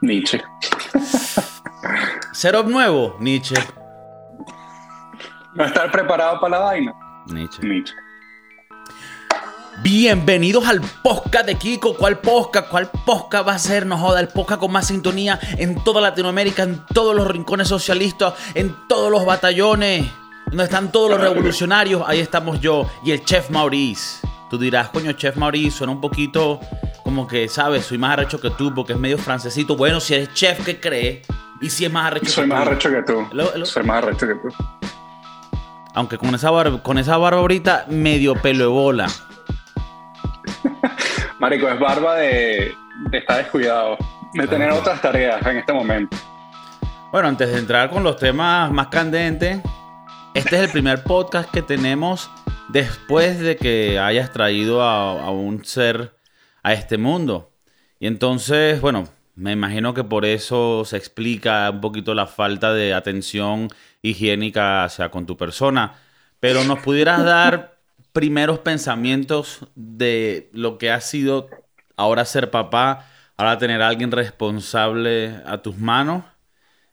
Nietzsche. Setup nuevo, Nietzsche. No estar preparado para la vaina. Nietzsche. Nietzsche. Bienvenidos al podcast de Kiko. ¿Cuál podcast? ¿Cuál podcast va a ser? No joda, el podcast con más sintonía en toda Latinoamérica, en todos los rincones socialistas, en todos los batallones, donde están todos los revolucionarios. Ahí estamos yo y el chef Maurice. Tú dirás, coño, chef Maurice, suena un poquito como que, ¿sabes? Soy más arrecho que tú porque es medio francesito. Bueno, si eres chef, ¿qué crees? Y si es más arrecho Soy que más tú. arrecho que tú. Lo- lo- Soy más arrecho que tú. Aunque con esa, barba, con esa barba ahorita, medio pelo de bola. Marico, es barba de, de estar descuidado. De tener Ah. otras tareas en este momento. Bueno, antes de entrar con los temas más candentes, este es el primer podcast que tenemos después de que hayas traído a, a un ser a este mundo. Y entonces, bueno, me imagino que por eso se explica un poquito la falta de atención higiénica hacia con tu persona. Pero nos pudieras dar primeros pensamientos de lo que ha sido ahora ser papá, ahora tener a alguien responsable a tus manos.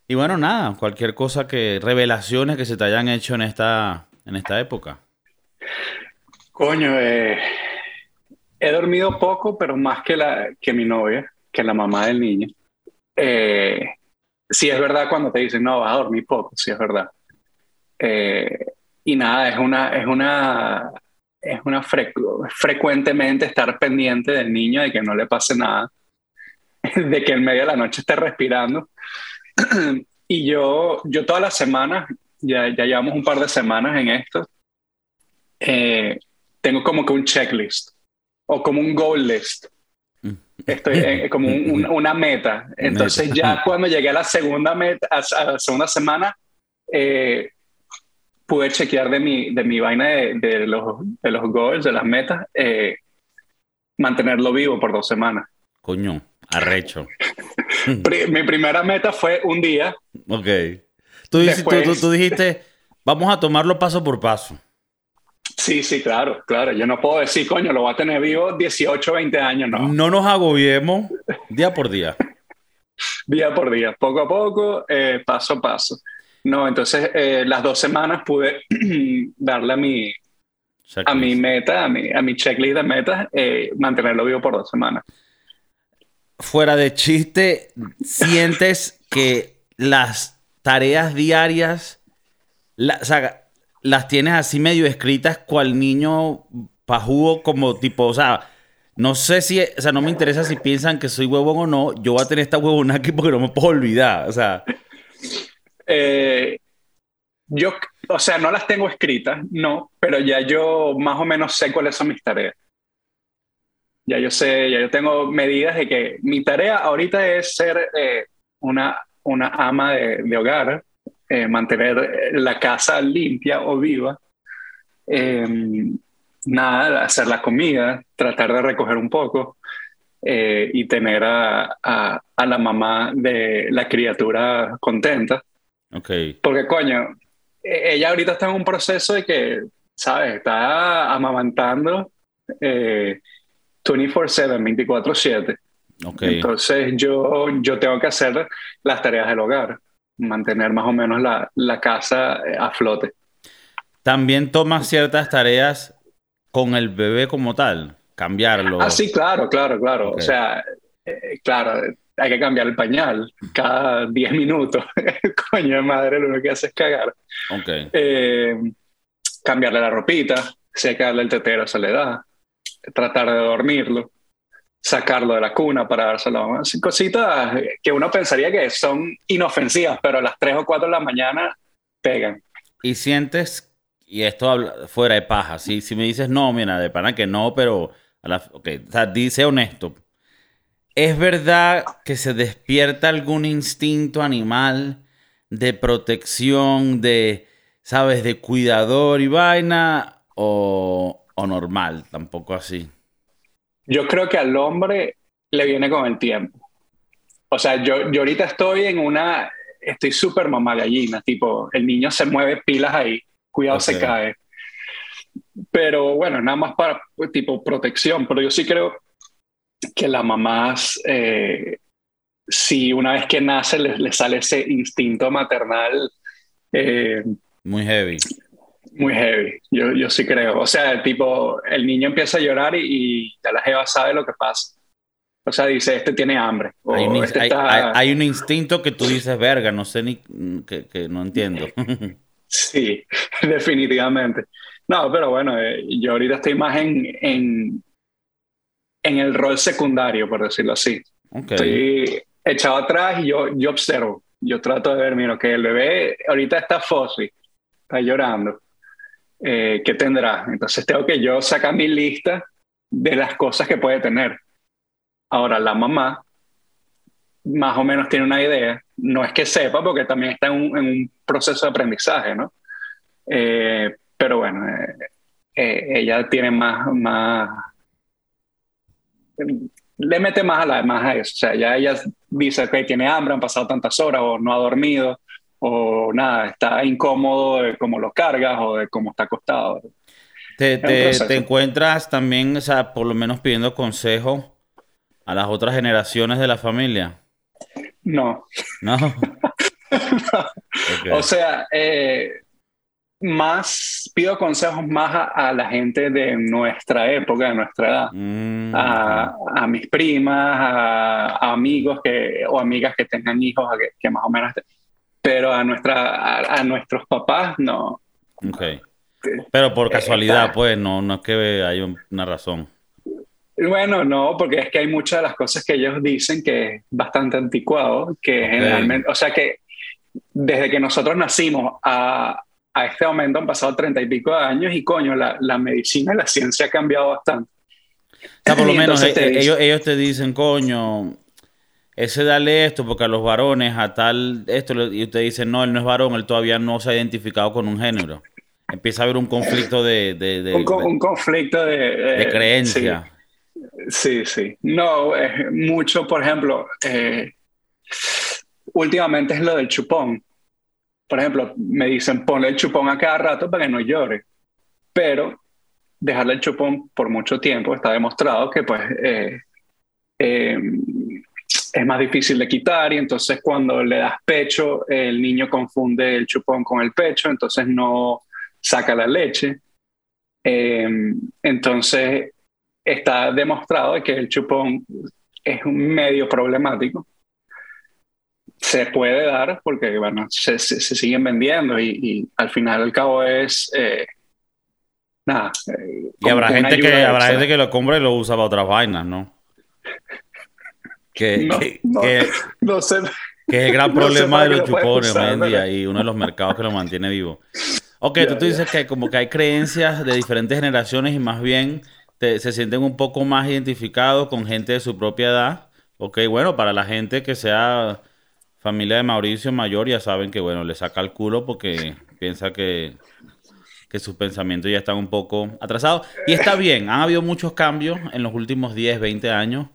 Y bueno, nada, cualquier cosa que, revelaciones que se te hayan hecho en esta, en esta época. Coño, eh, he dormido poco, pero más que, la, que mi novia, que la mamá del niño. Eh, sí es verdad cuando te dicen, no, vas a dormir poco, sí es verdad. Eh, y nada, es una, es una, es una frecu- frecuentemente estar pendiente del niño de que no le pase nada, de que en medio de la noche esté respirando. y yo, yo todas las semanas, ya, ya llevamos un par de semanas en esto, eh, tengo como que un checklist o como un goal list. Estoy en- como un- un- una meta. Entonces Meta. ya cuando llegué a la segunda meta, a, la segunda semana, eh, pude chequear de mi, de mi vaina de, de los, de los goals, de las metas, eh, mantenerlo vivo por dos semanas. Coño, arrecho. Mi primera meta fue un día. Ok. Tú, dices- tú- tú- Después- tú dijiste, vamos a tomarlo paso por paso. Sí, sí, claro, claro. Yo no puedo decir, coño, lo voy a tener vivo 18, 20 años, no. No nos agobiemos día por día. día por día, poco a poco, eh, paso a paso. No, entonces eh, las dos semanas pude darle a mi, a mi meta, a mi, a mi checklist de metas, eh, mantenerlo vivo por dos semanas. Fuera de chiste, ¿sientes que las tareas diarias la- o sea, las tienes así medio escritas cual niño pajugo como tipo, o sea, no sé si, o sea, no me interesa si piensan que soy huevón o no, yo voy a tener esta huevona aquí porque no me puedo olvidar, o sea, Eh, yo, o sea, no las tengo escritas, no, pero ya yo más o menos sé cuáles son mis tareas. Ya yo sé, ya yo tengo medidas de que mi tarea ahorita es ser eh, una, una ama de hogar, eh, mantener eh, la casa limpia o viva, eh, nada, hacer la comida, tratar de recoger un poco eh, y tener a, a, a la mamá de la criatura contenta. ok. Porque, coño, e- ella ahorita está en un proceso de que, ¿sabes? Está amamantando eh, 24/7, 24/7. Ok. Entonces yo, yo tengo que hacer las tareas del hogar, mantener más o menos la, la casa eh, a flote. También tomas ciertas tareas con el bebé como tal, cambiarlo. Ah, sí, claro, claro, claro. O sea, eh, claro, hay que cambiar el pañal cada 10 minutos. Coño de madre, lo único que hace es cagar. Ok. Eh, cambiarle la ropita, si hay que darle el tetero se le da, tratar de dormirlo, sacarlo de la cuna para dárselo a mamá. Cositas que uno pensaría que son inofensivas, pero a las 3 o 4 de la mañana pegan. Y sientes, y esto fuera de paja, si, si me dices no, mira, de pana que no, pero, a la, ok, o sea, dice honesto. ¿Es verdad que se despierta algún instinto animal de protección, de, sabes, de cuidador y vaina, o, o normal, tampoco así? Yo creo que al hombre le viene con el tiempo. O sea, yo, yo ahorita estoy en una, estoy súper mamá gallina, tipo, el niño se mueve pilas ahí, cuidado se cae. Pero bueno, nada más para pues, tipo protección, pero yo sí creo que las mamás eh, si una vez que nace le, sale ese instinto maternal. Eh, muy heavy. Muy heavy, yo, yo sí creo. O sea, tipo, el niño empieza a llorar y, ya la jeva sabe lo que pasa. O sea, dice, este tiene hambre. Hay un, este hay, un, instinto que tú dices, verga, no sé ni, que, que no entiendo. sí, definitivamente. No, pero bueno, eh, yo ahorita estoy más en, en, en, el rol secundario, por decirlo así. Estoy echado atrás y yo, yo observo. Yo trato de ver, mira, que el bebé ahorita está fósil, está llorando. Eh, ¿Qué tendrá? Entonces tengo que yo sacar mi lista de las cosas que puede tener. Ahora, la mamá más o menos tiene una idea. No es que sepa, porque también está en un, proceso de aprendizaje, ¿no? Eh, pero bueno, eh, eh, ella tiene más, más, le mete más a, la, más a eso. O sea, ya ella dice que tiene hambre, han pasado tantas horas o no ha dormido o nada, está incómodo de cómo lo cargas o de cómo está acostado. Te, te, encuentras también, o sea, por lo menos pidiendo consejo a las otras generaciones de la familia. No. No. O sea, eh, más pido consejos más a, la gente de nuestra época, de nuestra edad, mm, a, mis primas, a, amigos que, o amigas que tengan hijos, que, más o menos, pero a, nuestra, a, nuestros papás no. Okay. Pero por casualidad, pues, no, no es que hay una razón. Bueno, no, porque es que hay muchas de las cosas que ellos dicen que es bastante anticuado, que generalmente, o sea que desde que nosotros nacimos a, a este momento han pasado treinta y pico de años y coño, la, la, medicina y la ciencia ha cambiado bastante. O sea, por lo menos eh, ellos, ellos te dicen, coño, ese dale esto porque a los varones a tal esto y usted dice no él no es varón él todavía no se ha identificado con un género. Empieza a haber un conflicto de, de, de un, conflicto de, de creencia. Sí sí, no mucho por ejemplo eh, últimamente es lo del chupón. Por ejemplo, me dicen ponle el chupón a cada rato para que no llore, pero dejarle el chupón por mucho tiempo está demostrado que pues eh, eh, es más difícil de quitar y entonces cuando le das pecho el niño confunde el chupón con el pecho, entonces no saca la leche. Eh, entonces está demostrado que el chupón es un medio problemático se puede dar porque, bueno, se, se, siguen vendiendo y, al final al cabo es... Eh, nada. Eh, y habrá gente, que, habrá gente que lo compra y lo usa para otras vainas, ¿no? Que, no, que, no, sé. Que es el gran problema de los chupones hoy en día y uno de los mercados que lo mantiene vivo. Ok, tú, tú dices que como que hay creencias de diferentes generaciones y más bien se sienten un poco más identificados con gente de su propia edad. Ok, bueno, para la gente que sea familia de Mauricio Mayor ya saben que, bueno, le saca el culo porque piensa que, que sus pensamientos ya están un poco atrasados. Y está bien, han habido muchos cambios en los últimos 10, 20 años.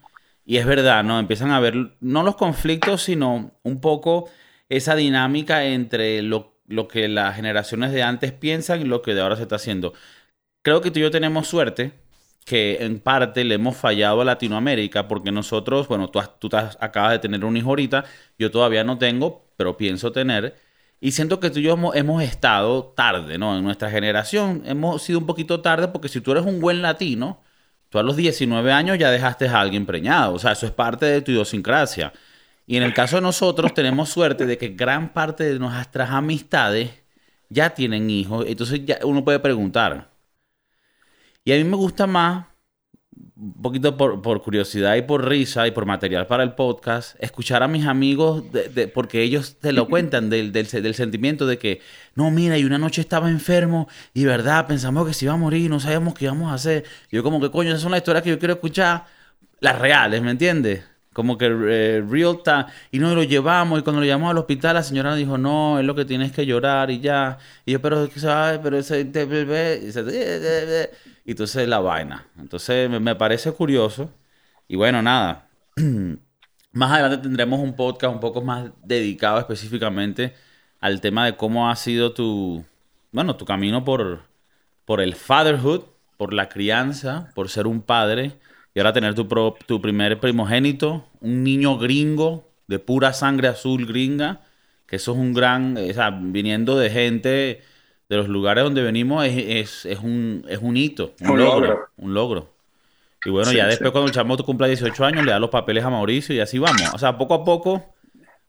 Y es verdad, ¿no? Empiezan a haber no los conflictos, sino un poco esa dinámica entre lo, lo que las generaciones de antes piensan y lo que de ahora se está haciendo. Creo que tú y yo tenemos suerte que en parte le hemos fallado a Latinoamérica porque nosotros, bueno, tú, tú acabas de tener un hijo ahorita, yo todavía no tengo, pero pienso tener. Y siento que tú y yo hemos, estado tarde, ¿no? En nuestra generación hemos sido un poquito tarde porque si tú eres un buen latino, tú a los 19 años ya dejaste a alguien preñado. O sea, eso es parte de tu idiosincrasia. Y en el caso de nosotros tenemos suerte de que gran parte de nuestras amistades ya tienen hijos. Entonces ya uno puede preguntar, y a mí me gusta más, un poquito por, por, curiosidad y por risa y por material para el podcast, escuchar a mis amigos, de, porque ellos te lo cuentan del, del, del, sentimiento de que, no, mira, y una noche estaba enfermo y verdad, pensamos que se iba a morir, no sabíamos qué íbamos a hacer. Yo como que, coño, esas son las historias que yo quiero escuchar, las reales, ¿me entiendes? Como que eh, real time. Y no lo llevamos. Y cuando lo llevamos al hospital, la señora nos dijo, no, es lo que tienes que llorar y ya. Y yo, pero, ¿sabes? Pero ese bebé. Y entonces la vaina. Entonces me, parece curioso. Y bueno, nada. más adelante tendremos un podcast un poco más dedicado específicamente al tema de cómo ha sido tu, bueno, tu camino por, por el fatherhood, por la crianza, por ser un padre y ahora tener tu, tu primer primogénito, un niño gringo de pura sangre azul gringa, que eso es un gran, o sea, viniendo de gente de los lugares donde venimos, es, un, es un hito, un, logro, un logro. Y bueno, ya después cuando el chamo cumpla 18 años, le da los papeles a Mauricio y así vamos. O sea, poco a poco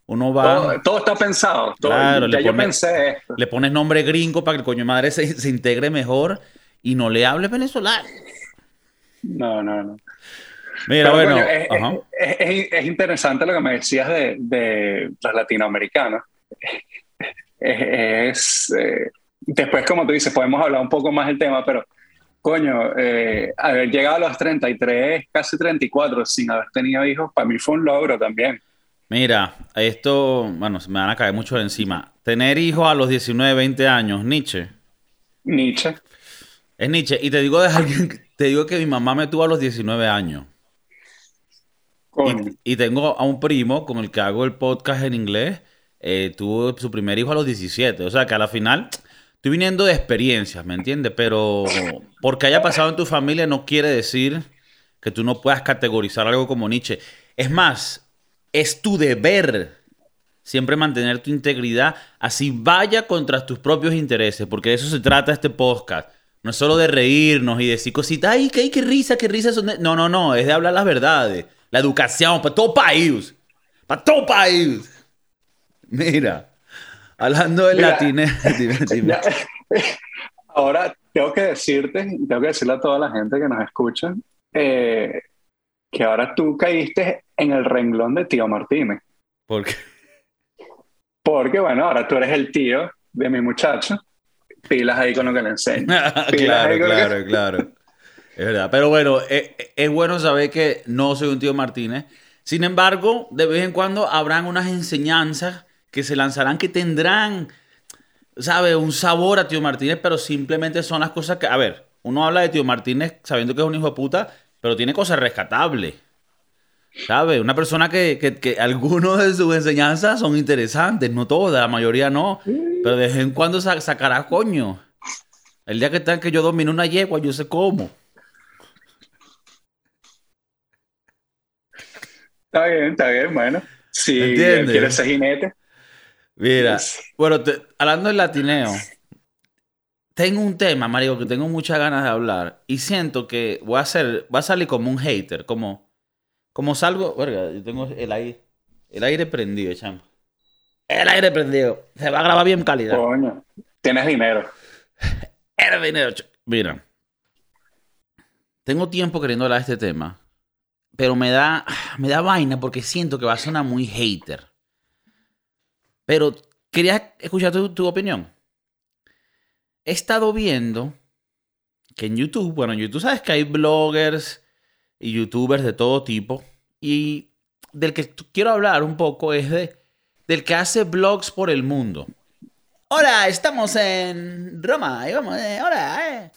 uno va... Todo, está pensado. claro, ya le yo pensé Le pones nombre gringo para que el coño madre se, se integre mejor y no le hable venezolano. No, no, no. Mira, bueno, es, interesante lo que me decías de, de los latinoamericanos. es, eh, después, como tú dices, podemos hablar un poco más del tema, pero coño, eh, haber llegado a los 33, casi 34, sin haber tenido hijos, para mí fue un logro también. Mira, esto, bueno, se me van a caer mucho encima. Tener hijos a los 19, 20 años, Nietzsche. Nietzsche. Es Nietzsche. Y te digo de alguien, te digo que mi mamá me tuvo a los 19 años. Y, tengo a un primo con el que hago el podcast en inglés. Eh, tuvo su primer hijo a los 17. O sea que a la final estoy viniendo de experiencias, ¿me entiendes? Pero porque haya pasado en tu familia no quiere decir que tú no puedas categorizar algo como Nietzsche. Es más, es tu deber siempre mantener tu integridad, así vaya contra tus propios intereses, porque de eso se trata este podcast. No es solo de reírnos y decir cositas, ay, qué, qué risa, qué risa son. No, no, no, es de hablar las verdades. La educación para todo país. Para todo país. Mira, hablando del latine. Ahora tengo que decirte, tengo que decirle a toda la gente que nos escucha, eh, que ahora tú caíste en el renglón de tío Martínez. ¿Por qué? Porque, bueno, ahora tú eres el tío de mi muchacho. Pilas ahí con lo que le enseño. claro, claro, claro. Es verdad. Pero bueno, eh, eh, es, bueno saber que no soy un tío Martínez. Sin embargo, de vez en cuando habrán unas enseñanzas que se lanzarán que tendrán, ¿sabes? Un sabor a tío Martínez, pero simplemente son las cosas que. A ver, uno habla de tío Martínez sabiendo que es un hijo de puta, pero tiene cosas rescatables. ¿Sabes? Una persona que, que, algunos de sus enseñanzas son interesantes, no todas, la mayoría no, pero de vez en cuando sacará coño. El día que que yo domine una yegua, yo sé cómo. Está bien, está bien, bueno. Si quieres ser jinete. Mira, bueno, hablando del latineo, tengo un tema, Mario, que tengo muchas ganas de hablar y siento que voy a ser, va a salir como un hater, como, como salgo, verga, yo tengo el aire, el aire prendido, chamo. El aire prendido. Se va a grabar bien calidad. Coño, tienes dinero. Eres dinero. Mira, tengo tiempo queriendo hablar de este tema pero me da, me da vaina porque siento que va a sonar muy hater. Pero quería escuchar tu, opinión. He estado viendo que en YouTube, bueno, en YouTube sabes que hay bloggers y youtubers de todo tipo. Y del que quiero hablar un poco es de, del que hace blogs por el mundo. Hola, estamos en Roma. Y vamos, eh, hola, eh.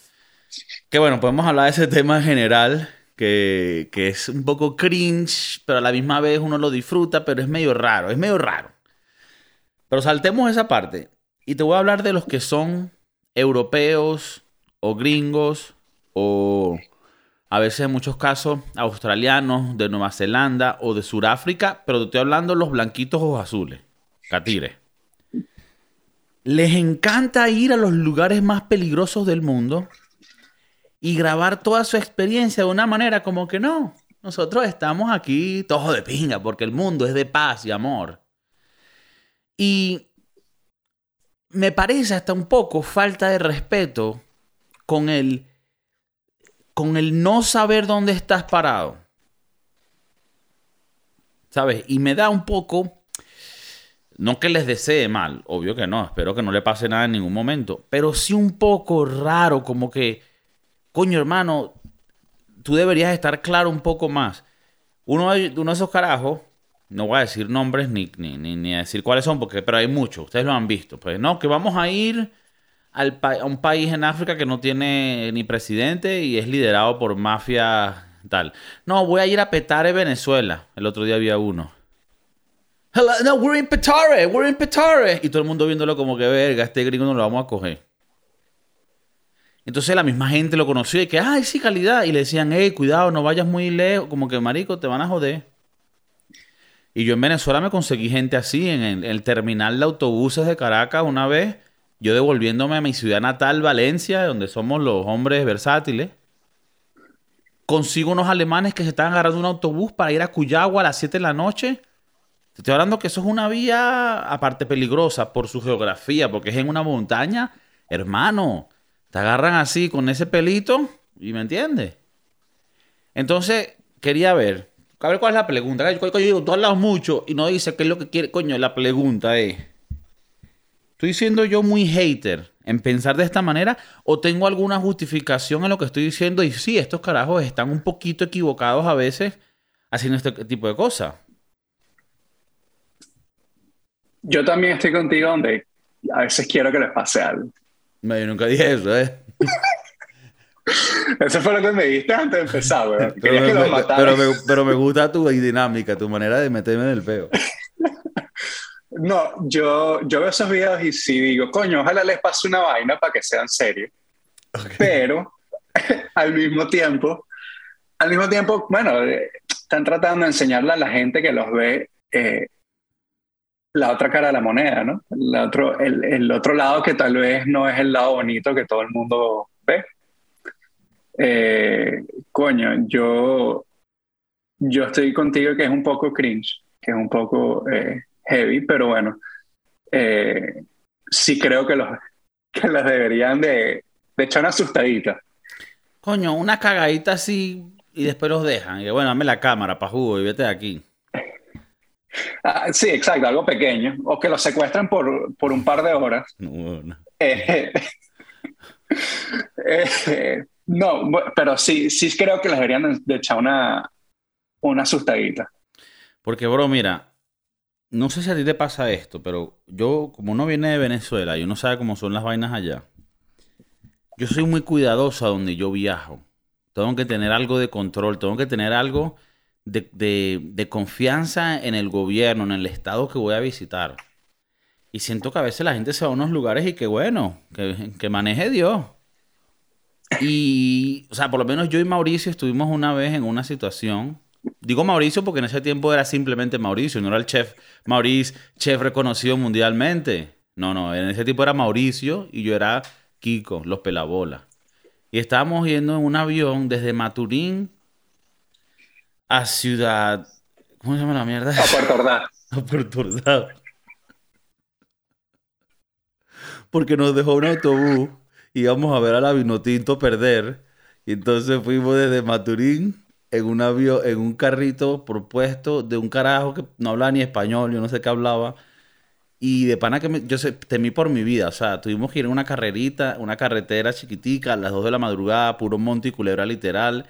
Que bueno, podemos hablar de ese tema en general que, es un poco cringe, pero a la misma vez uno lo disfruta, pero es medio raro, es medio raro. Pero saltemos esa parte y te voy a hablar de los que son europeos o gringos o a veces en muchos casos australianos, de Nueva Zelanda o de Sudáfrica, pero te estoy hablando de los blanquitos o azules, catires. Les encanta ir a los lugares más peligrosos del mundo y grabar toda su experiencia de una manera como que no, nosotros estamos aquí todos de pinga porque el mundo es de paz y amor. Y me parece hasta un poco falta de respeto con el con el no saber dónde estás parado. ¿Sabes? Y me da un poco no que les desee mal, obvio que no, espero que no le pase nada en ningún momento, pero sí un poco raro como que coño hermano, tú deberías estar claro un poco más. Uno de, uno de esos carajos, no voy a decir nombres ni, ni, ni, a decir cuáles son, porque, pero hay muchos, ustedes lo han visto. Pues no, que vamos a ir a un país en África que no tiene ni presidente y es liderado por mafia tal. No, voy a ir a Petare, Venezuela. El otro día había uno. no, we're in Petare, we're in Petare. Y todo el mundo viéndolo como que verga, este gringo no lo vamos a coger. Entonces la misma gente lo conoció y que, ay, sí, calidad. Y le decían, hey, cuidado, no vayas muy lejos. Como que, marico, te van a joder. Y yo en Venezuela me conseguí gente así, en el, terminal de autobuses de Caracas una vez, yo devolviéndome a mi ciudad natal, Valencia, donde somos los hombres versátiles consigo unos alemanes que se estaban agarrando un autobús para ir a Cuyagua a las 7 de la noche. Te estoy hablando que eso es una vía aparte peligrosa por su geografía, porque es en una montaña. Hermano, te agarran así con ese pelito y me entiendes. Entonces, quería ver, a ver cuál es la pregunta. Yo, digo, tú hablas mucho y no dice qué es lo que quiere. Coño, la pregunta es, ¿estoy siendo yo muy hater en pensar de esta manera o tengo alguna justificación en lo que estoy diciendo y sí, estos carajos están un poquito equivocados a veces haciendo este tipo de cosas. Yo también estoy contigo donde a veces quiero que les pase algo. No, yo nunca dije eso, ¿eh? Eso fue lo que me dijiste antes de empezar, Pero me, pero, me, gusta tu dinámica, tu manera de meterme en el peo. No, yo, yo veo esos videos y sí digo, coño, ojalá les pase una vaina para que sean serios. Pero al mismo tiempo, al mismo tiempo, bueno, eh, están tratando de enseñarle a la gente que los ve eh, la otra cara de la moneda, ¿no? El otro, el, el, otro lado que tal vez no es el lado bonito que todo el mundo ve. Eh, coño, yo, yo estoy contigo que es un poco cringe, que es un poco heavy, pero bueno, eh, sí creo que los, que los deberían de, de, echar una asustadita. Coño, una cagadita así y después los dejan. Y bueno, dame la cámara para jugo y vete de aquí. Ah, sí, exacto, algo pequeño. O que los secuestran por, por un par de horas. Eh, eh, no, pero sí, sí creo que les deberían de echar una, una asustadita. Porque, bro, mira, no sé si a ti te pasa esto, pero yo, como uno viene de Venezuela y uno sabe cómo son las vainas allá, yo soy muy cuidadoso a donde yo viajo. Tengo que tener algo de control, tengo que tener algo de, confianza en el gobierno, en el estado que voy a visitar. Y siento que a veces la gente se va a unos lugares y que bueno, que, que maneje Dios. Y, o sea, por lo menos yo y Mauricio estuvimos una vez en una situación Digo Mauricio porque en ese tiempo era simplemente Mauricio, no era el chef Mauricio, chef reconocido mundialmente. No, no, en ese tiempo era Mauricio y yo era Kiko, los pelabolas. Y estábamos yendo en un avión desde Maturín a Ciudad. ¿Cómo se llama la mierda? A Puerto Ordaz. A Puerto Ordaz. Porque nos dejó un autobús y íbamos a ver a la Vinotinto perder. Y entonces fuimos desde Maturín en un avión, en un carrito propuesto de un carajo que no hablaba ni español, yo no sé qué hablaba. Y de pana que me, yo temí por mi vida. O sea, tuvimos que ir en una carrerita, una carretera chiquitica, a las 2 de la madrugada, puro monte y culebra literal.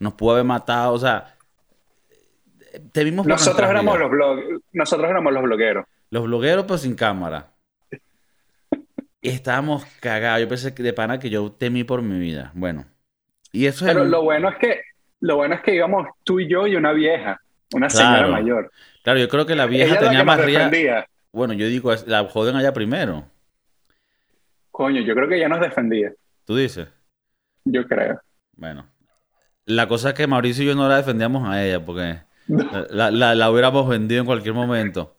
Nos pudo haber matado, o sea. Nosotros éramos, los blog, nosotros éramos los blogueros. Los blogueros, pues sin cámara. y estábamos cagados. Yo pensé que de pana que yo temí por mi vida. Bueno. Y eso Pero lo bueno es que lo bueno es que íbamos tú y yo y una vieja, una señora mayor. Claro, yo creo que la vieja tenía más ría. Bueno, yo digo, la joden allá primero. Coño, yo creo que ella nos defendía. ¿Tú dices? Yo creo. Bueno. La cosa es que Mauricio y yo no la defendíamos a ella porque la, la, hubiéramos vendido en cualquier momento.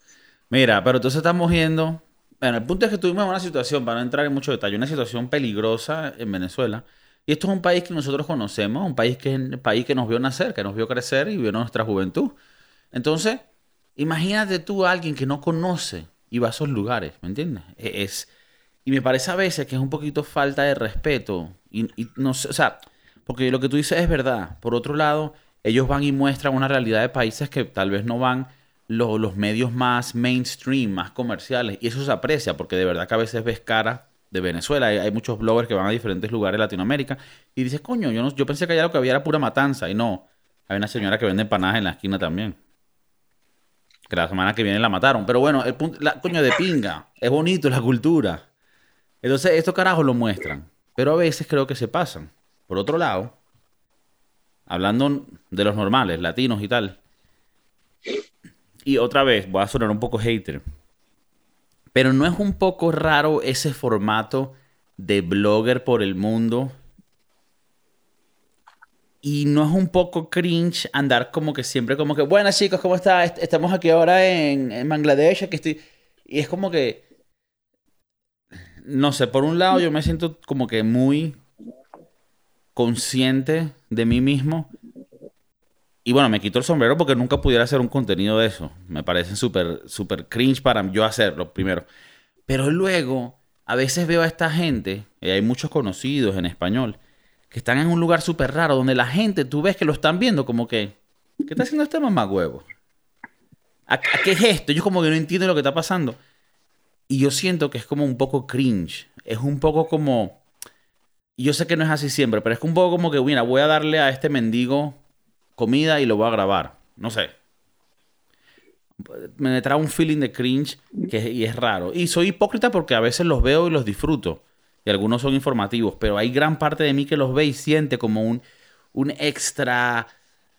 Mira, pero entonces estamos yendo. Bueno, el punto es que tuvimos una situación, para no entrar en mucho detalle, una situación peligrosa en Venezuela y esto es un país que nosotros conocemos, un país que, país que nos vio nacer, que nos vio crecer y vio nuestra juventud. Entonces, imagínate tú a alguien que no conoce y va a esos lugares, ¿me entiendes? E, es, y me parece a veces que es un poquito falta de respeto. Y, no sé, o sea, porque lo que tú dices es verdad. Por otro lado, ellos van y muestran una realidad de países que tal vez no van los, medios más mainstream, más comerciales. Y eso se aprecia, porque de verdad que a veces ves cara de Venezuela. Hay, muchos bloggers que van a diferentes lugares de Latinoamérica y dices, coño, yo, no, yo pensé que allá lo que había era pura matanza. Y no, hay una señora que vende empanadas en la esquina también. Que la semana que viene la mataron. Pero bueno, el punto, coño de pinga. Es bonito la cultura. Entonces, estos carajos lo muestran. Pero a veces creo que se pasan. Por otro lado, hablando de los normales, latinos y tal. Y otra vez, voy a sonar un poco hater. Pero no es un poco raro ese formato de blogger por el mundo. Y no es un poco cringe andar como que siempre como que, buenas chicos, ¿cómo está? Estamos aquí ahora en, en Bangladesh, estoy... Y es como que, no sé, por un lado yo me siento como que muy consciente de mí mismo. Y bueno, me quito el sombrero porque nunca pudiera hacer un contenido de eso. Me parece súper, súper cringe para yo hacerlo primero. Pero luego, a veces veo a esta gente, y hay muchos conocidos en español, que están en un lugar súper raro, donde la gente, tú ves que lo están viendo como que, ¿qué está haciendo este mamá huevo? ¿A, qué es esto? Yo como que no entiendo lo que está pasando. Y yo siento que es como un poco cringe. Es un poco como... Yo sé que no es así siempre, pero es un poco como que, mira, voy a darle a este mendigo comida y lo voy a grabar. No sé. Me trae un feeling de cringe que, y es raro. Y soy hipócrita porque a veces los veo y los disfruto y algunos son informativos, pero hay gran parte de mí que los ve y siente como un, un extra,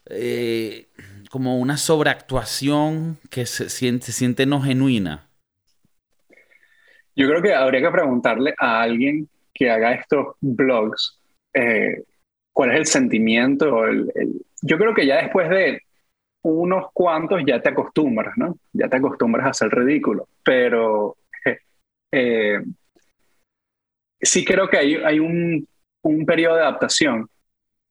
eh, como una sobreactuación que se siente, se siente no genuina. Yo creo que habría que preguntarle a alguien que haga estos blogs eh, cuál es el sentimiento. Yo creo que ya después de unos cuantos ya te acostumbras, ¿no? Ya te acostumbras a hacer ridículo, pero eh, sí creo que hay, hay un, un periodo de adaptación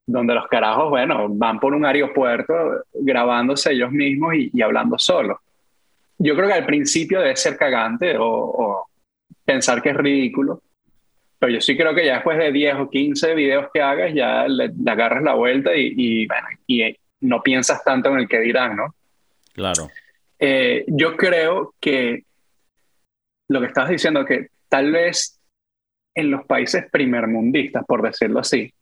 donde los carajos, bueno, van por un aeropuerto grabándose ellos mismos y, hablando solos. Yo creo que al principio debe ser cagante o, pensar que es ridículo, pero yo sí creo que ya después de 10 o 15 videos que hagas, ya le, agarras la vuelta y, y, bueno, y no piensas tanto en el que dirán, ¿no? Claro. Eh, yo creo que lo que estabas diciendo, que tal vez en los países primermundistas, por decirlo así,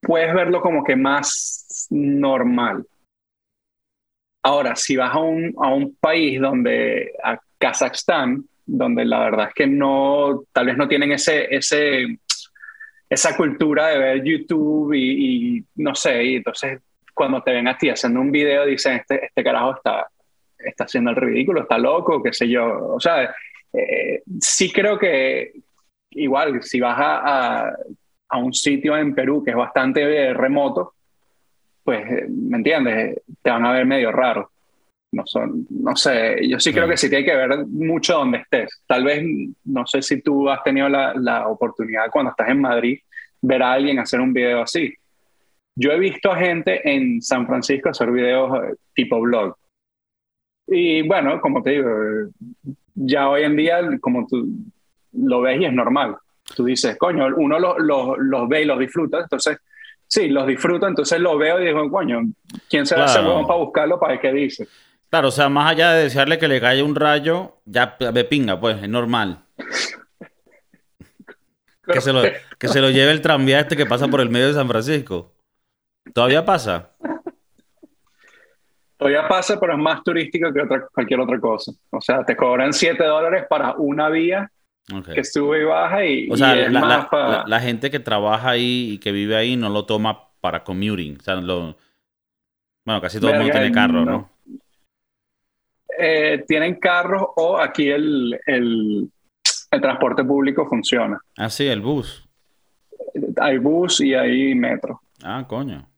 puedes verlo como que más normal. Ahora, si vas a un, a un país donde, a Kazajstán, donde la verdad es que no, tal vez no tienen ese, ese, esa cultura de ver YouTube y, no sé, y entonces cuando te ven a ti haciendo un video dicen, este, este carajo está, está haciendo el ridículo, está loco, qué sé yo. O sea, eh, sí creo que, igual, si vas a, a, un sitio en Perú que es bastante eh, remoto, pues, eh, ¿me entiendes? Te van a ver medio raro. No, son, no sé, yo sí creo que sí tiene que ver mucho donde estés. Tal vez, no sé si tú has tenido la, la oportunidad cuando estás en Madrid, ver a alguien hacer un video así. Yo he visto a gente en San Francisco hacer videos eh, tipo blog. Y bueno, como te digo, ya hoy en día, como tú, lo ves y es normal. Tú dices, coño, uno los ve y los disfruta, entonces, sí, los disfruto, entonces lo veo y digo, coño, ¿quién se va a hacer para buscarlo para ver qué dice? Claro, o sea, más allá de desearle que le caiga un rayo, ya me pinga, pues, es normal. que, se lo, que se lo lleve el tranvía este que pasa por el medio de San Francisco. ¿Todavía pasa? Todavía pasa, pero es más turístico que otra, cualquier otra cosa. O sea, te cobran 7 dólares para una vía que sube y baja y, o sea, la, gente que trabaja ahí y que vive ahí no lo toma para commuting. O sea, lo... Bueno, casi todo el mundo tiene carro, ¿no? Eh, tienen carros o aquí el, el, el, transporte público funciona. Ah, sí, el bus. Hay bus y hay metro. Ah, coño.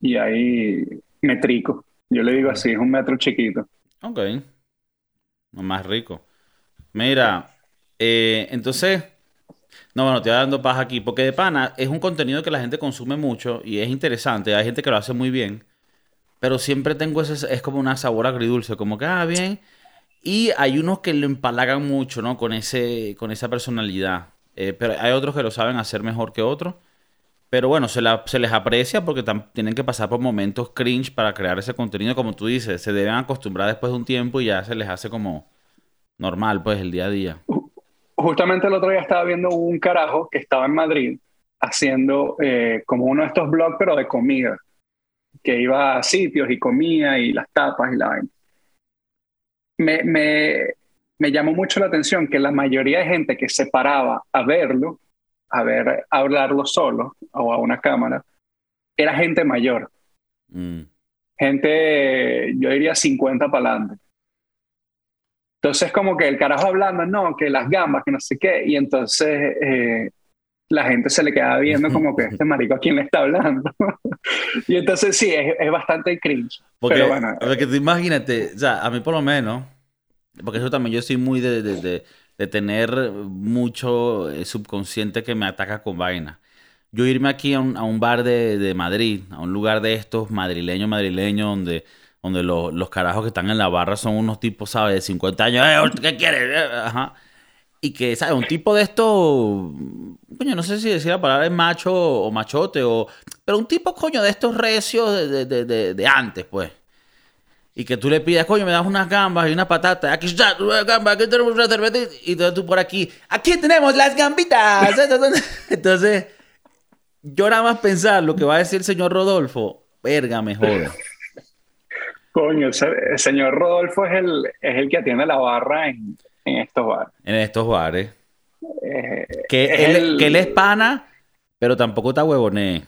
Y hay metrico. Yo le digo así, es un metro chiquito. Ok. Más rico. Mira, eh, entonces, no, bueno, te voy dando paz aquí, porque de pana es un contenido que la gente consume mucho y es interesante. Hay gente que lo hace muy bien, pero siempre tengo ese, es como una sabor agridulce, como que, ah, bien. Y hay unos que lo empalagan mucho, ¿no? Con, ese, con esa personalidad. Eh, pero hay otros que lo saben hacer mejor que otros. Pero bueno, se, se les aprecia porque tienen que pasar por momentos cringe para crear ese contenido, como tú dices. Se deben acostumbrar después de un tiempo y ya se les hace como normal, pues, el día a día. Justamente el otro día estaba viendo un carajo que estaba en Madrid haciendo eh, como uno de estos blogs, pero de comida, que iba a sitios y comía y las tapas y la vaina. Me, me, me llamó mucho la atención que la mayoría de gente que se paraba a verlo, a ver, a hablarlo solo o a una cámara, era gente mayor. Mm. Gente, yo diría 50 para adelante. Entonces, como que el carajo hablando, no, que las gambas, que no sé qué, y entonces, eh, la gente se le queda viendo como que este marico a quién le está hablando. y entonces sí, es, es bastante cringe. Porque, pero bueno, porque tú imagínate, o sea, a mí por lo menos, porque eso también yo soy muy de, de, de, de tener mucho eh, subconsciente que me ataca con vaina. Yo irme aquí a un, a un bar de, de Madrid, a un lugar de estos madrileños, madrileños, donde, donde los, los carajos que están en la barra son unos tipos, ¿sabes? De 50 años, "Eh, ¿qué quieres? Eh, Ajá. Y que, ¿sabes? Un tipo de estos, coño, no sé si decir la palabra es macho o machote, o, pero un tipo, coño, de estos recios de, de, de, de- antes, pues. Y que tú le pidas, coño, me das unas gambas y una patata. Aquí está, una gamba, aquí tenemos una cerveza. Y entonces tú por aquí, aquí tenemos las gambitas. Entonces, yo nada más pensar lo que va a decir el señor Rodolfo, verga, me joda. coño, el señor Rodolfo es el, es el que atiende la barra en, en estos bares. En estos bares. Eh, Que él, el- que él es pana, pero tampoco está huevoné.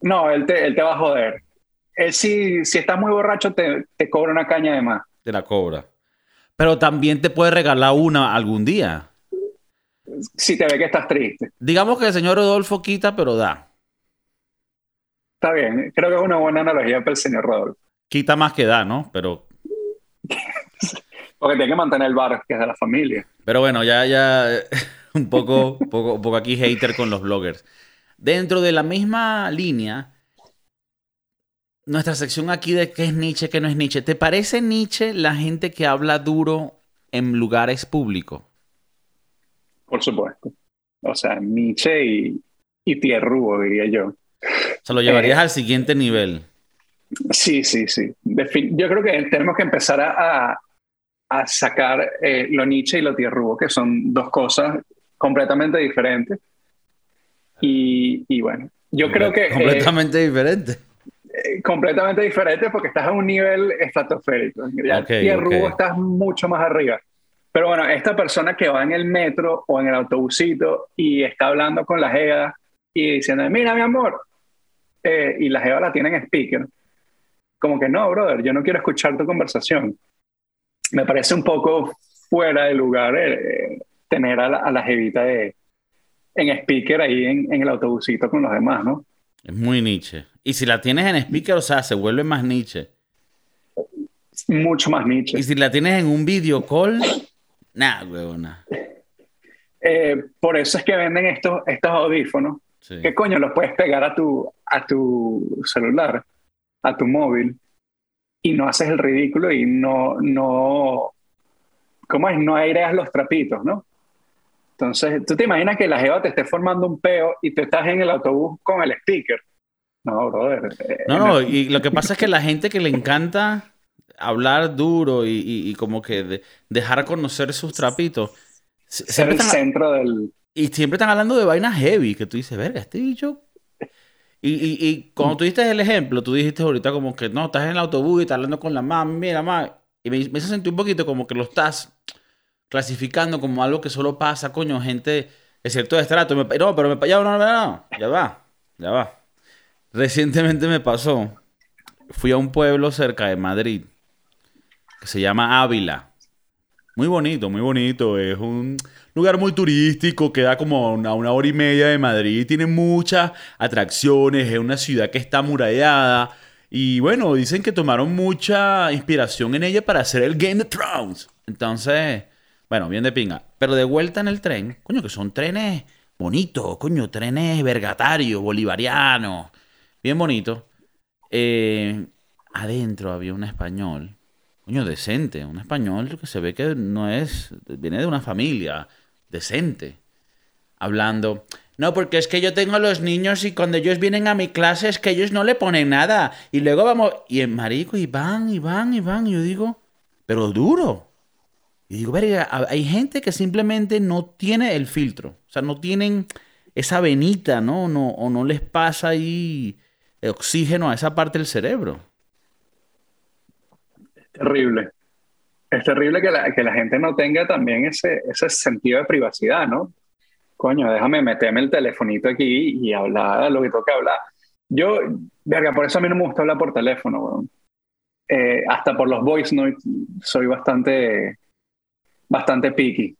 No, él te, él te va a joder. Él si, si estás muy borracho te, te cobra una caña de más. Te la cobra. Pero también te puede regalar una algún día. Si te ve que estás triste. Digamos que el señor Rodolfo quita, pero da. Está bien, creo que es una buena analogía para el señor Rodolfo. Quita más que da, ¿no? Pero Porque tiene que mantener el bar, que es de la familia. Pero bueno, ya, ya un poco, poco, un poco aquí hater con los bloggers. Dentro de la misma línea, nuestra sección aquí de qué es Nietzsche, qué no es Nietzsche. ¿Te parece Nietzsche la gente que habla duro en lugares públicos? Por supuesto. O sea, Nietzsche y, y Tierrubo, diría yo. O sea, lo llevarías al siguiente nivel. Sí, sí, sí. Defi- Yo creo que tenemos que empezar a, a- a sacar eh, lo Nietzsche y lo Tierrubo, que son dos cosas completamente diferentes. Y, y bueno, yo creo que... eh, Completamente diferente. eh, completamente diferentes porque estás a un nivel estratosférico. Ya Ok, Tierrubo ok. estás mucho más arriba. Pero bueno, esta persona que va en el metro o en el autobusito y está hablando con la jeva y diciendo, mira mi amor, eh, y la jeva la tiene en speaker, como que no, brother, yo no quiero escuchar tu conversación. Me parece un poco fuera de lugar eh, tener a la, a la jevita de, en speaker ahí en, en el autobusito con los demás, ¿no? Es muy Nietzsche. Y si la tienes en speaker, o sea, se vuelve más Nietzsche. Mucho más Nietzsche. Y si la tienes en un video call, nada, huevona. Eh, por eso es que venden estos, estos audífonos. Sí. ¿Qué coño los puedes pegar a tu, a tu celular, a tu móvil, y no haces el ridículo y no, no, ¿cómo es? No aireas los trapitos, ¿no? Entonces, tú te imaginas que la jeva te esté formando un peo y tú estás en el autobús con el speaker. No, brother. eh, No, no, y lo que pasa es que la gente que le encanta hablar duro y, y- y como que de- dejar conocer sus trapitos, se- ser el están, centro del... y siempre están hablando de vainas heavy, que tú dices, verga, este bicho... Y, y, y cuando tú diste el ejemplo, tú dijiste ahorita como que no, estás en el autobús y estás hablando con la mamá, mira, mamá, y me, me hizo sentir un poquito como que lo estás clasificando como algo que solo pasa, coño, gente de cierto estrato. Me- no, pero me, ya, no, no, no, ya va, ya va. Recientemente me pasó, fui a un pueblo cerca de Madrid que se llama Ávila. Muy bonito, muy bonito. Es un lugar muy turístico, queda como a una, una hora y media de Madrid. Tiene muchas atracciones, es una ciudad que está amurallada. Y bueno, dicen que tomaron mucha inspiración en ella para hacer el Game of Thrones. Entonces, bueno, bien de pinga. Pero de vuelta en el tren, coño, que son trenes bonitos, coño, trenes vergatarios, bolivarianos, bien bonitos. Eh, adentro había un español, coño, decente, un español que se ve que no es, viene de una familia decente, hablando. No, porque es que yo tengo a los niños y cuando ellos vienen a mi clase es que ellos no le ponen nada. Y luego vamos, y en marico, y van, y van, y van. Y yo digo, pero duro. Y digo, verga, ha- hay gente que simplemente no tiene el filtro. O sea, no tienen esa venita, ¿no? no o no les pasa ahí oxígeno a esa parte del cerebro. Terrible. Es terrible que la, que la gente no tenga también ese, ese sentido de privacidad, ¿no? Coño, déjame meterme el telefonito aquí y hablar lo que toca hablar. Yo, verga, por eso a mí no me gusta hablar por teléfono, weón. Eh, hasta por los voice notes soy bastante, bastante picky.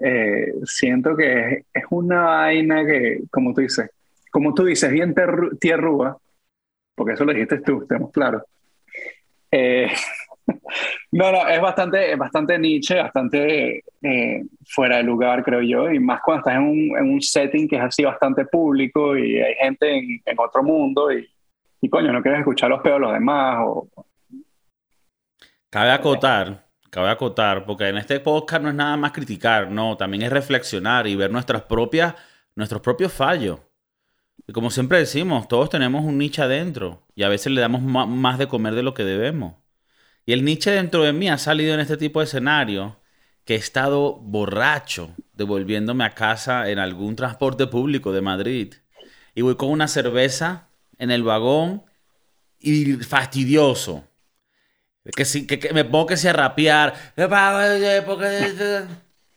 eh, siento que es, una vaina que, como tú dices, como tú dices, bien tierrúa, porque eso lo dijiste tú, estemos claros. Eh, no, no, es bastante, es bastante niche, bastante eh, fuera de lugar, creo yo, y más cuando estás en un, en un, setting que es así bastante público y hay gente en, en otro mundo y, y, coño, no quieres escuchar los peos de los demás. Cabe acotar, cabe acotar, porque en este podcast no es nada más criticar, no, también es reflexionar y ver nuestras propias, nuestros propios fallos. Como siempre decimos, todos tenemos un nicho adentro y a veces le damos más de comer de lo que debemos. Y el Nietzsche dentro de mí ha salido en este tipo de escenario que he estado borracho devolviéndome a casa en algún transporte público de Madrid. Y voy con una cerveza en el vagón y fastidioso. Que, si, que, me pongo que sea rapear.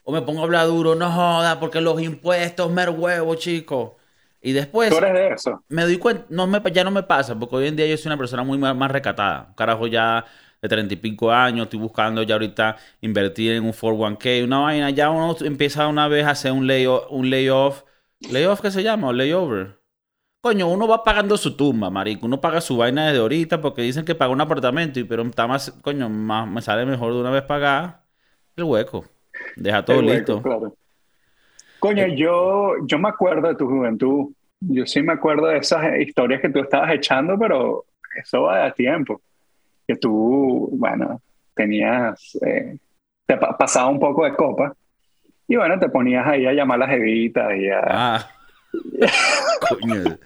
O me pongo a hablar duro. No joda, porque los impuestos, mer huevo, chico. Y después. ¿Tú eres de eso? Me doy cuenta. No me, ya no me pasa, porque hoy en día yo soy una persona muy más, más recatada. Carajo, ya de 30 y pico años, estoy buscando ya ahorita invertir en un 401k, una vaina, ya uno empieza una vez a hacer un, layoff, un layoff, layoff qué se llama, o layover. Coño, uno va pagando su tumba, marico. Uno paga su vaina desde ahorita porque dicen que paga un apartamento, y pero está más, coño, más, me sale mejor de una vez pagar el hueco. Deja todo listo. Coño, eh. yo, yo me acuerdo de tu juventud. Yo sí me acuerdo de esas historias que tú estabas echando, pero eso va de tiempo que tú, bueno, tenías, eh, te pasaba un poco de copa y bueno, te ponías ahí a llamar a las evitas y a... Ah. Coño.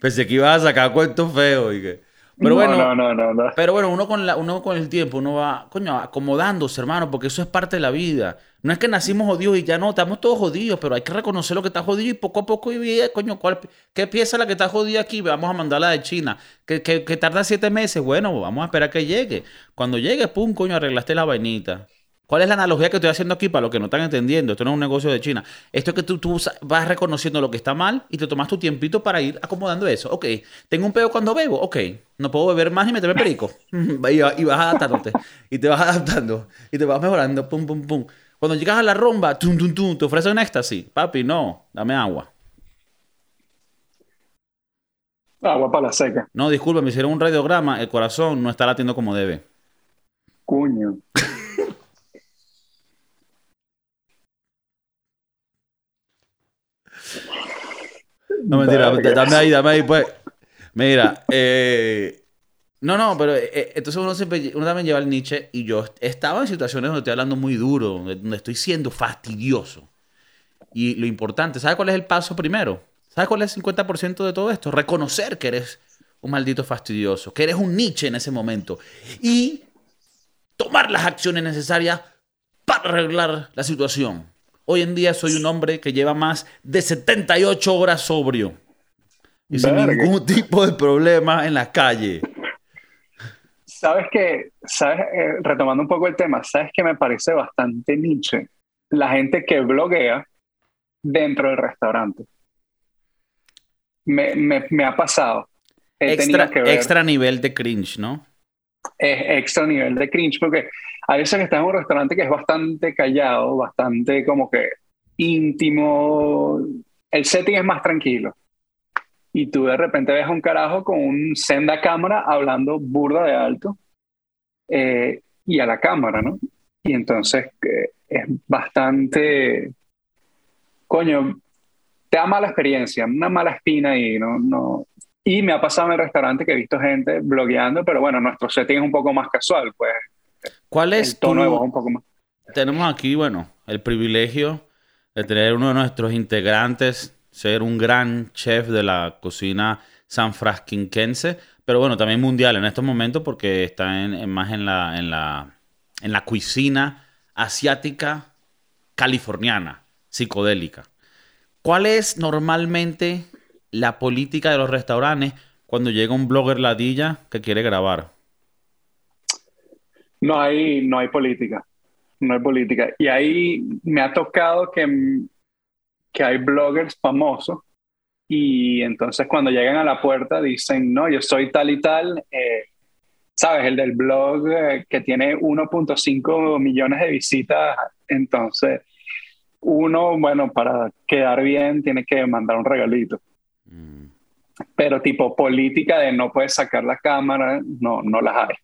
Pensé que ibas a sacar cuentos feos y que... Pero bueno, no, no, no, pero bueno, uno con, la, uno con el tiempo, uno va, coño, acomodándose, hermano, porque eso es parte de la vida. No es que nacimos jodidos y ya no, estamos todos jodidos, pero hay que reconocer lo que está jodido y poco a poco y coño, ¿cuál, ¿qué pieza la que está jodida aquí? Vamos a mandarla de China. Que, que, que tarda siete meses, bueno, vamos a esperar que llegue. Cuando llegue, pum, coño, arreglaste la vainita. ¿Cuál es la analogía que estoy haciendo aquí para los que no están entendiendo? Esto no es un negocio de China. Esto es que tú, tú, vas reconociendo lo que está mal y te tomas tu tiempito para ir acomodando eso. Ok, tengo un pedo cuando bebo. Ok, no puedo beber más y meterme perico. y, vas adaptándote. y te vas adaptando. Y te vas mejorando. Pum, pum, pum. Cuando llegas a la rumba, tum, tum, tum, te ofrecen un éxtasis. Papi, no, dame agua. Agua para la seca. No, disculpa, me hicieron un radiograma. El corazón no está latiendo como debe. Cuño. No, mentira, dame ahí, dame ahí, pues. Mira, eh, no, no, pero eh, eh, entonces uno, siempre, uno también lleva el Nietzsche y yo estaba en situaciones donde estoy hablando muy duro, donde estoy siendo fastidioso. Y lo importante, ¿sabes cuál es el paso primero? ¿Sabes cuál es el 50% de todo esto? Reconocer que eres un maldito fastidioso, que eres un Nietzsche en ese momento. Y tomar las acciones necesarias para arreglar la situación. Hoy en día soy un hombre que lleva más de 78 horas sobrio. Y sin ningún tipo de problema en la calle. Sabes que, sabes, eh, retomando un poco el tema, sabes que me parece bastante niche la gente que bloguea dentro del restaurante. Me, me, me ha pasado. extra, extra nivel de cringe, ¿no? Es extra nivel de cringe porque a veces estás en un restaurante que es bastante callado, bastante como que íntimo, el setting es más tranquilo. Y tú de repente ves a un carajo con un senda cámara hablando burda de alto eh, y a la cámara, ¿no? Y entonces eh, es bastante, coño, te da mala experiencia, una mala espina y no, no. Y me ha pasado en el restaurante que he visto gente blogueando, pero bueno, nuestro setting es un poco más casual, pues ¿Cuál es tu... un poco más. Tenemos aquí, bueno, el privilegio de tener uno de nuestros integrantes, ser un gran chef de la cocina sanfrasquinquense, pero bueno, también mundial en estos momentos porque está en, más en la, en, la, en la cuisina asiática californiana, psicodélica. ¿Cuál es normalmente la política de los restaurantes cuando llega un blogger ladilla que quiere grabar? No hay, no hay política. No hay política. Y ahí me ha tocado que, que hay bloggers famosos y entonces cuando llegan a la puerta dicen, no, yo soy tal y tal, eh, ¿sabes? El del blog eh, que tiene 1.5 millones de visitas, entonces uno, bueno, para quedar bien tiene que mandar un regalito. Pero tipo política de no puedes sacar la cámara, no, no las hay.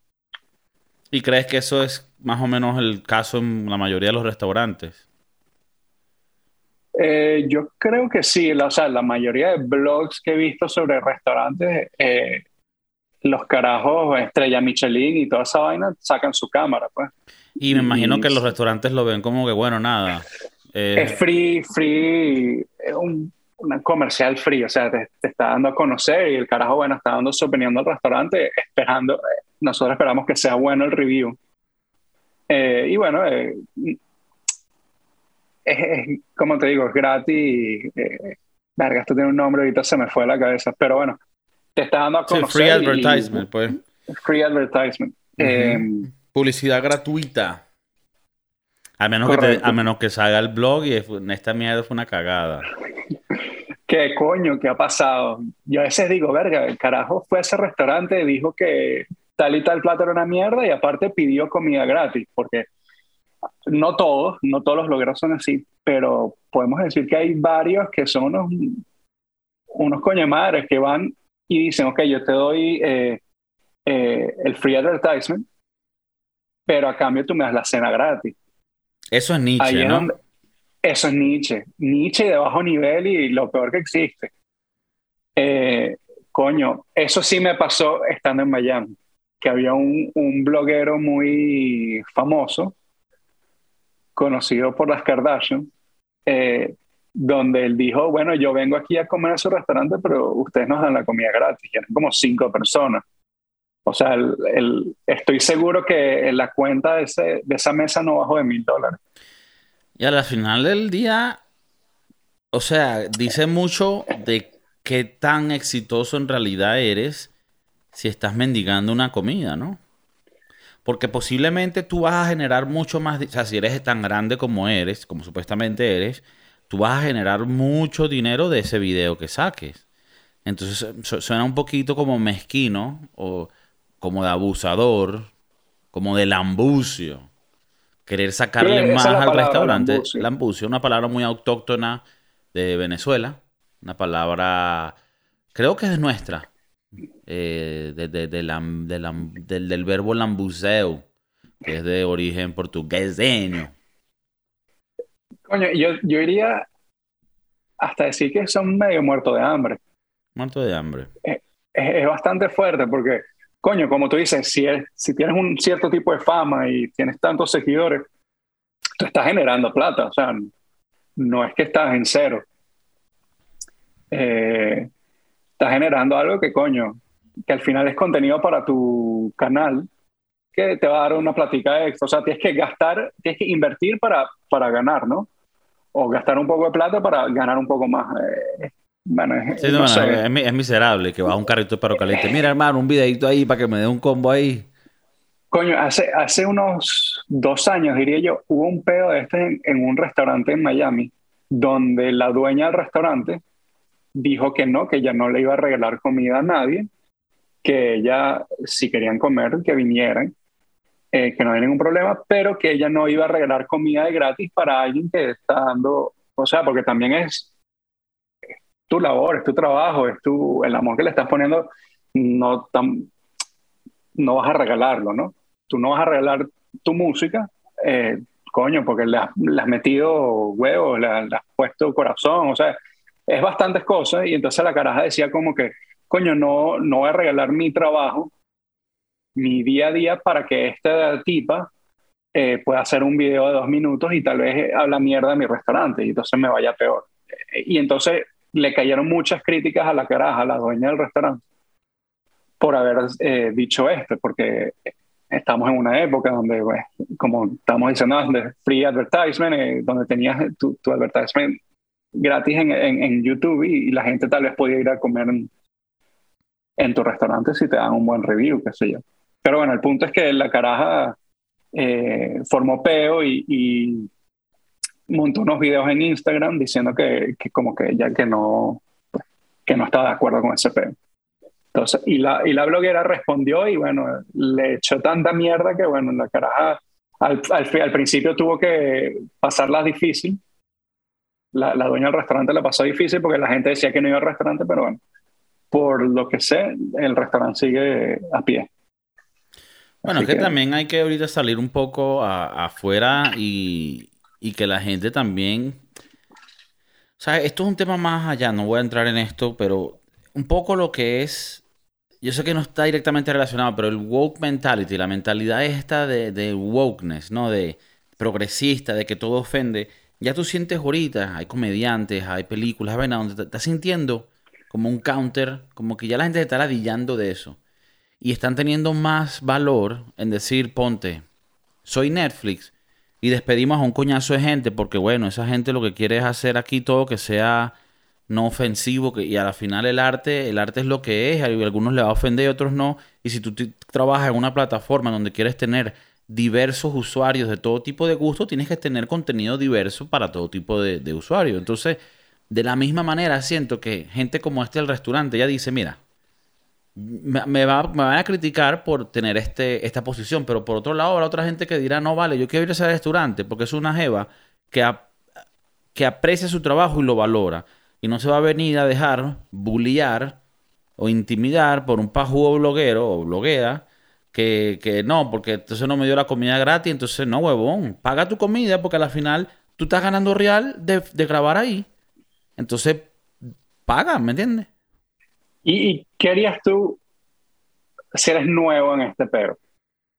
¿Y crees que eso es más o menos el caso en la mayoría de los restaurantes? Eh, yo creo que sí, o sea, la mayoría de blogs que he visto sobre restaurantes, eh, los carajos, Estrella Michelin y toda esa vaina, sacan su cámara, pues. Y me imagino que los restaurantes lo ven como que, bueno, nada. Eh, es free, free, es un, comercial free, o sea, te, está dando a conocer y el carajo, bueno, está dando su opinión al restaurante, esperando, nosotros esperamos que sea bueno el review. y bueno, es, como te digo, es gratis. Eh, verga, esto tiene un nombre, ahorita se me fue a la cabeza, pero bueno, te está dando a conocer. free advertisement, pues. Free advertisement. Em, Publicidad gratuita. A menos, que te, a menos que salga el blog y esta mierda fue una cagada. ¿Qué coño? ¿Qué ha pasado? Yo a veces digo, verga, el carajo fue a ese restaurante y dijo que tal y tal plato era una mierda y aparte pidió comida gratis, porque no todos, no todos los blogueros son así, pero podemos decir que hay varios que son unos, unos madres que van y dicen, ok, yo te doy eh, eh, el free advertisement, pero a cambio tú me das la cena gratis. Eso es Nietzsche, ¿no? Eso es Nietzsche. Nietzsche de bajo nivel y lo peor que existe. Eh, coño, eso sí me pasó estando en Miami, que había un, bloguero muy famoso conocido por las Kardashian, eh, donde él dijo, bueno, yo vengo aquí a comer a su restaurante, pero ustedes nos dan la comida gratis, y eran como cinco personas. O sea, estoy seguro que la cuenta de esa mesa no bajó de mil dólares. Y al final del día, o sea, dice mucho de qué tan exitoso en realidad eres si estás mendigando una comida, ¿no? Porque posiblemente tú vas a generar mucho más, o sea, si eres tan grande como eres, como supuestamente eres, tú vas a generar mucho dinero de ese video que saques. Entonces suena un poquito como mezquino o como de abusador, como de lambucio. Querer sacarle más al restaurante. Lambucio. una palabra muy autóctona de Venezuela. Una palabra, creo que es nuestra. Eh, de, de, del, verbo lambuzeo, que es de origen portugueseño. Coño, yo, yo iría hasta decir que son medio muertos de hambre. Muerto de hambre. Es, es, bastante fuerte porque, coño, como tú dices, si, tienes un cierto tipo de fama y tienes tantos seguidores, tú estás generando plata, o sea, no es que estás en cero. Eh, estás generando algo que, coño, que al final es contenido para tu canal, que te va a dar una plática extra. O sea, tienes que gastar, tienes que invertir para, para ganar, ¿no? O gastar un poco de plata para ganar un poco más. Eh, bueno, es, miserable que va a un carrito de perro caliente. Mira, hermano, un videito ahí para que me dé un combo ahí. Coño, hace, hace unos dos años, diría yo, hubo un pedo de este en un restaurante en Miami, donde la dueña del restaurante dijo que no, que ella no le iba a regalar comida a nadie, que ella, si querían comer, que vinieran, eh, que no hay ningún problema, pero que ella no iba a regalar comida de gratis para alguien que está dando, o sea, porque también es tu labor, es tu trabajo, es tu, el amor que le estás poniendo, no, tan, no vas a regalarlo, ¿no? Tú no vas a regalar tu música, eh, coño, porque le has, metido huevos, le has puesto corazón, o sea, es bastantes cosas y entonces la caraja decía como que, coño, no, no voy a regalar mi trabajo, mi día a día para que esta tipa eh, pueda hacer un video de dos minutos y tal vez habla mierda de mi restaurante y entonces me vaya peor. Y entonces le cayeron muchas críticas a la caraja, a la dueña del restaurante, por haber eh, dicho esto, porque estamos en una época donde, como estamos diciendo, de free advertisement, eh, donde tenías tu, tu advertisement gratis en, en, YouTube y, la gente tal vez podía ir a comer en, tu restaurante si te dan un buen review, qué sé yo. Pero bueno, el punto es que la caraja eh, formó peo y, montó unos videos en Instagram diciendo que, que, como que ya que no, que no estaba de acuerdo con ese peo. Entonces, y la, y la bloguera respondió y bueno, le echó tanta mierda que bueno, la caraja al, al, al principio tuvo que pasarla difícil la, la, dueña del restaurante la pasó difícil porque la gente decía que no iba al restaurante, pero bueno, por lo que sé, el restaurante sigue a pie. Bueno, es que, también hay que ahorita salir un poco afuera y, y que la gente también... O sea, esto es un tema más allá, no voy a entrar en esto, pero un poco lo que es yo sé que no está directamente relacionado, pero el woke mentality, la mentalidad esta de, de wokeness, ¿no? De progresista, de que todo ofende. Ya tú sientes ahorita, hay comediantes, hay películas, hay donde te estás sintiendo como un counter, como que ya la gente se está ladillando de eso. Y están teniendo más valor en decir, ponte, soy Netflix y despedimos a un coñazo de gente porque, bueno, esa gente lo que quiere es hacer aquí todo que sea no ofensivo, que, y a la final el arte, el arte es lo que es, a algunos le va a ofender y otros no, y si tú trabajas en una plataforma donde quieres tener diversos usuarios de todo tipo de gusto, tienes que tener contenido diverso para todo tipo de, de usuarios. Entonces, de la misma manera, siento que gente como este del restaurante ya dice, mira, me, va, van a criticar por tener este, esta posición, pero por otro lado habrá otra gente que dirá, no, vale, yo quiero ir a ese restaurante porque es una jeva que, que aprecia su trabajo y lo valora y no se va a venir a dejar bullear o intimidar por un pajugo bloguero o bloguera que, que, no, porque entonces no me dio la comida gratis, entonces no, huevón, paga tu comida porque al final tú estás ganando real de, grabar ahí. Entonces, paga, ¿me entiendes? ¿Y, qué harías tú si eres nuevo en este pedo?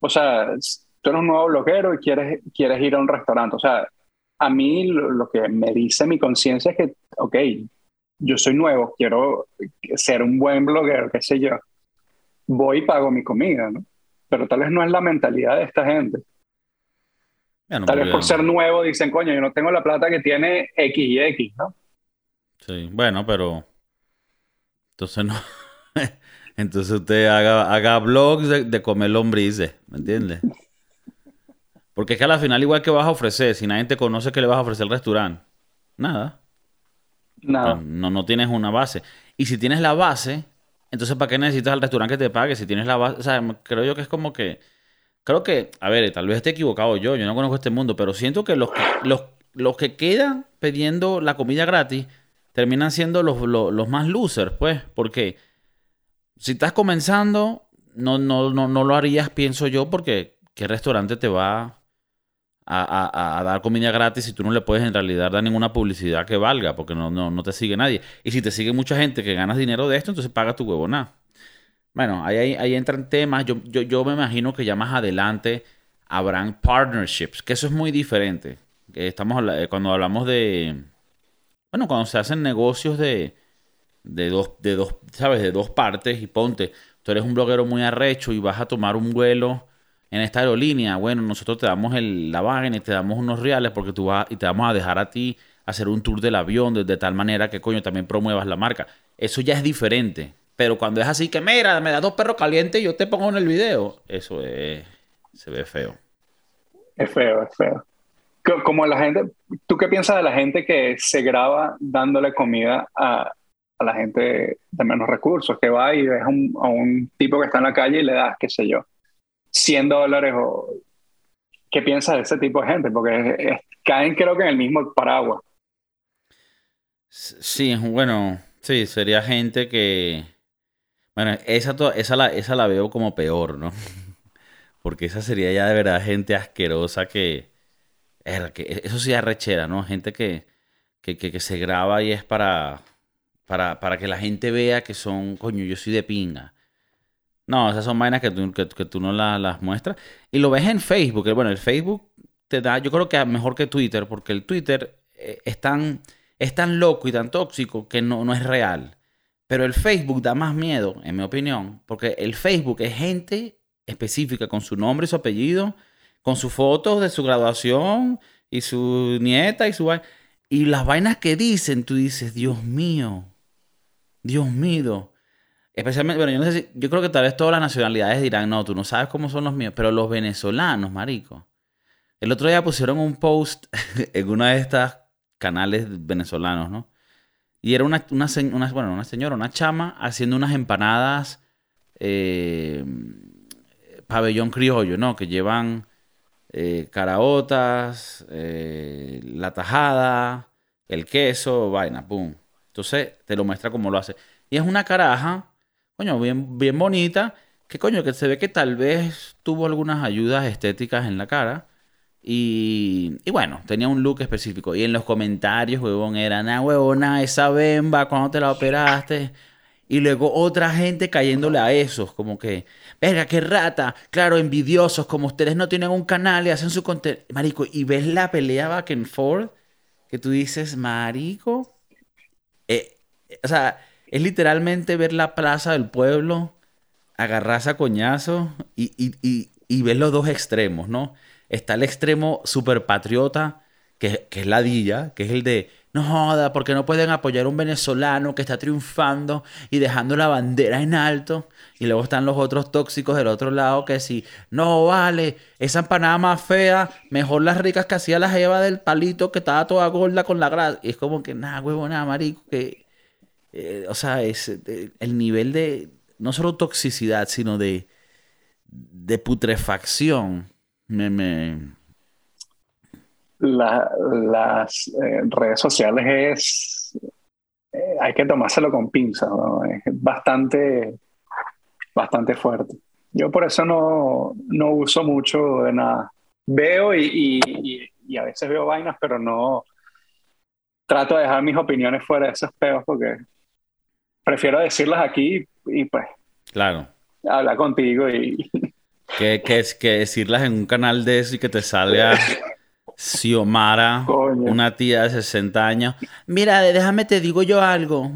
O sea, tú eres un nuevo bloguero y quieres, quieres ir a un restaurante. O sea, a mí lo, que me dice mi conciencia es que, ok, yo soy nuevo, quiero ser un buen bloguero, qué sé yo. Voy y pago mi comida, ¿no? Pero tal vez no es la mentalidad de esta gente. tal vez por ser nuevo dicen, coño, yo no tengo la plata que tiene X y X, ¿no? Sí, bueno, pero entonces no. Entonces usted haga, haga blogs de, de comer lombrices, ¿me entiende? Porque es que al final, igual que vas a ofrecer, si nadie te conoce, ¿qué le vas a ofrecer al restaurante? Nada. Nada. No, no, tienes una base. Y si tienes la base, entonces ¿para qué necesitas al restaurante que te pague? Si tienes la base, o sea, creo yo que es como que... Creo que, a ver, tal vez esté equivocado yo, yo no conozco este mundo, pero siento que los, los, los que quedan pidiendo la comida gratis terminan siendo los, los, más losers, pues, porque si estás comenzando, no, no, no, no lo harías, pienso yo, porque ¿qué restaurante te va a, dar comida gratis y tú no le puedes en realidad dar ninguna publicidad que valga porque no, no, te sigue nadie. Y si te sigue mucha gente que ganas dinero de esto, entonces paga tu huevona. Bueno, ahí, ahí, entran temas. Yo, yo, yo, me imagino que ya más adelante habrán partnerships, que eso es muy diferente. Estamos eh, cuando hablamos de. Bueno, cuando se hacen negocios de, de dos, de dos, ¿sabes? De dos partes y ponte, tú eres un bloguero muy arrecho y vas a tomar un vuelo en esta aerolínea, bueno, nosotros te damos la vaina y te damos unos reales porque tú vas y te vamos a dejar a ti hacer un tour del avión de, tal manera que coño también promuevas la marca. Eso ya es diferente. Pero cuando es así que, mira, me da dos perros calientes y yo te pongo en el video, eso es, se ve feo. Es feo, es feo. Como la gente, ¿tú qué piensas de la gente que se graba dándole comida a, a la gente de menos recursos? Que va y ves a un, a un tipo que está en la calle y le das, qué sé yo, 100 dólares o qué piensas de ese tipo de gente, porque caen creo que en el mismo paraguas. Sí, bueno, sí, sería gente que... Bueno, esa, esa, la, esa la veo como peor, ¿no? Porque esa sería ya de verdad gente asquerosa que... que eso sí arrechera, ¿no? Gente que, que, que, que se graba y es para, para, para que la gente vea que son, coño, yo soy de pinga. No, esas son vainas que tú, que, tú no las muestras. Y lo ves en Facebook. Bueno, el Facebook te da, yo creo que mejor que Twitter, porque el Twitter eh, es tan, es tan loco y tan tóxico que no, no es real. Pero el Facebook da más miedo, en mi opinión, porque el Facebook es gente específica con su nombre y su apellido, con sus fotos de su graduación y su nieta y su y las vainas que dicen, tú dices, Dios mío, Dios mío. Especialmente, bueno, yo no sé si, yo creo que tal vez todas las nacionalidades dirán, no, tú no sabes cómo son los míos, pero los venezolanos, marico. El otro día pusieron un post en una de estas canales venezolanos, ¿no? Y era una, una, bueno, una señora, una chama, haciendo unas empanadas eh, pabellón criollo, ¿no? Que llevan eh, caraotas, eh, la tajada, el queso, vaina, pum. Entonces te lo muestra cómo lo hace. Y es una caraja, coño, bien, bien bonita, que coño, que se ve que tal vez tuvo algunas ayudas estéticas en la cara. Y, y bueno, tenía un look específico. Y en los comentarios, huevón, era, nah, huevona, esa bemba, cuando te la operaste. Y luego otra gente cayéndole a esos, como que, verga, qué rata, claro, envidiosos, como ustedes no tienen un canal y hacen su contenido. Marico, y ves la pelea back and forth, que tú dices, Marico. Eh, o sea, es literalmente ver la plaza del pueblo, agarrarse a coñazo y, y, y, ver los dos extremos, ¿no? Está el extremo super patriota, que, que es ladilla, que es el de no joda, porque no pueden apoyar a un venezolano que está triunfando y dejando la bandera en alto. Y luego están los otros tóxicos del otro lado que si, no vale, esa empanada más fea, mejor las ricas que hacía la jeva del palito que estaba toda gorda con la grasa. Y es como que, nada, huevo, nada, marico, que... eh, o sea, es eh, el nivel de, no solo toxicidad, sino de, de putrefacción. Me, me, La- las eh, redes sociales es, eh, hay que tomárselo con pinzas, ¿no? Es bastante, bastante fuerte. Yo por eso no, no uso mucho de nada. Veo y, y, y- y a veces veo vainas, pero no trato de dejar mis opiniones fuera de esos peos porque prefiero decirlas aquí y pues claro. hablar contigo y Que, que, es- que decirlas en un canal de eso y que te salga Xiomara, Coño. una tía de 60 años. Mira, déjame te digo yo algo.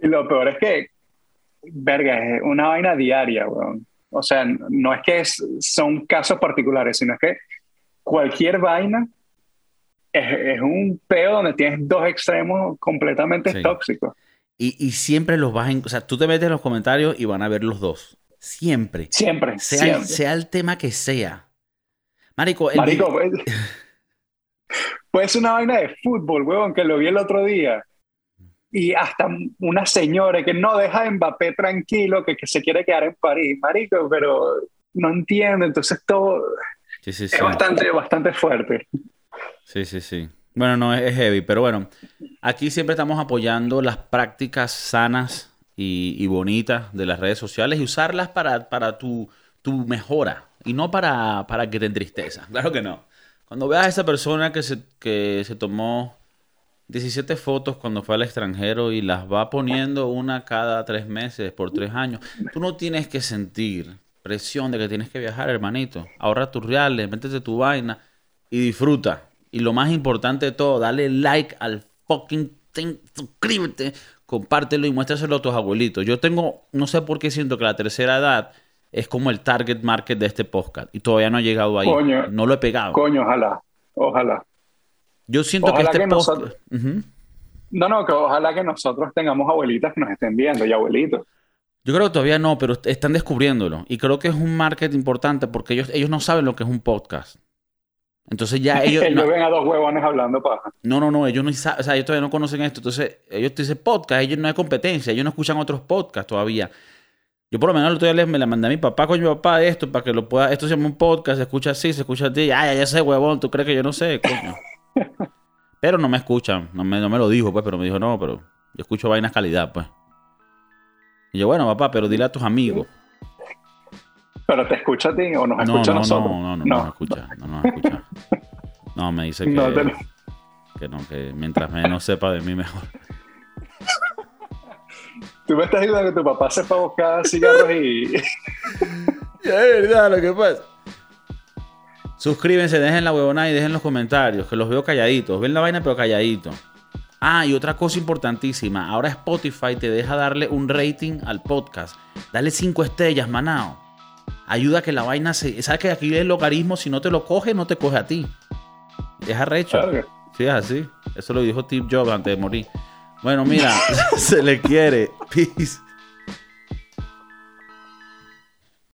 Y lo peor es que, verga, es una vaina diaria, weón. O sea, no es que es- son casos particulares, sino es que cualquier vaina es, es un peo donde tienes dos extremos completamente Sí. tóxicos. Y, y siempre los vas a... O sea, tú te metes en los comentarios y van a ver los dos. Siempre. Siempre, Sea, siempre. sea el tema que sea. Marico, el Marico, pues, puede ser una vaina de fútbol, weón, que lo vi el otro día. Y hasta una señora que no deja a Mbappé tranquilo, que, que se quiere quedar en París, marico, pero no entiende, entonces todo Sí, sí, es sí. bastante, bastante fuerte. Sí, sí, sí. Bueno, no es, es heavy, pero bueno, aquí siempre estamos apoyando las prácticas sanas y, bonitas de las redes sociales y usarlas para, para tu, tu mejora y no para, para que te entristezca. Claro que no. Cuando veas a esa persona que se, que se tomó 17 fotos cuando fue al extranjero y las va poniendo una cada tres meses por tres años, tú no tienes que sentir presión de que tienes que viajar, hermanito. Ahorra tus reales, métete tu vaina y disfruta. Y lo más importante de todo, dale like al fucking thing, suscríbete, compártelo y muéstraselo a tus abuelitos. Yo tengo, no sé por qué siento que la tercera edad es como el target market de este podcast y todavía no he llegado ahí. Coño. no lo he pegado. Coño, ojalá, ojalá. Yo siento Ojalá que este que podcast... nosotros-. No, no, que ojalá que nosotros tengamos abuelitas que nos estén viendo y abuelitos. Yo creo que todavía no, pero est- están descubriéndolo. Y creo que es un market importante porque ellos, ellos no saben lo que es un podcast. Entonces ya ellos... Ellos no, ven a dos huevones hablando paja. no, no, no, ellos no saben, o sea, ellos todavía no conocen esto. Entonces ellos te dicen podcast, ellos no hay competencia, ellos no escuchan otros podcasts todavía. Yo por lo menos el otro día les- me la mandé a mi papá, coño, mi papá, esto, para que lo pueda... Esto se llama un podcast, se escucha así, se escucha así. Ay, ya sé, huevón, ¿tú crees que yo no sé? Coño. Pero no me escuchan, no me, no me lo dijo, pues, pero me dijo, no, pero yo escucho vainas calidad, pues. Y yo, bueno, papá, pero dile a tus amigos. Pero te escucha a ti o nos No, escucha a no, nosotros. no, no, no, no, nos escucha, no nos escucha. No, me dice que, No te- que no, que mientras menos sepa de mí mejor. Tú me estás diciendo que tu papá se fue a buscar cigarros y... Ya es verdad lo que pasa. Suscríbanse, dejen la huevona y dejen los comentarios, que los veo calladitos. Ven la vaina pero calladito. Ah, y otra cosa importantísima. Ahora Spotify te deja darle un rating al podcast. Dale cinco estrellas, manao. Ayuda a que la vaina se... ¿Sabes que aquí el logaritmo, si no te lo coge, no te coge a ti? Es arrecho. Sí, es así. Eso lo dijo Steve Jobs antes de morir. Bueno, mira, se le quiere. Peace.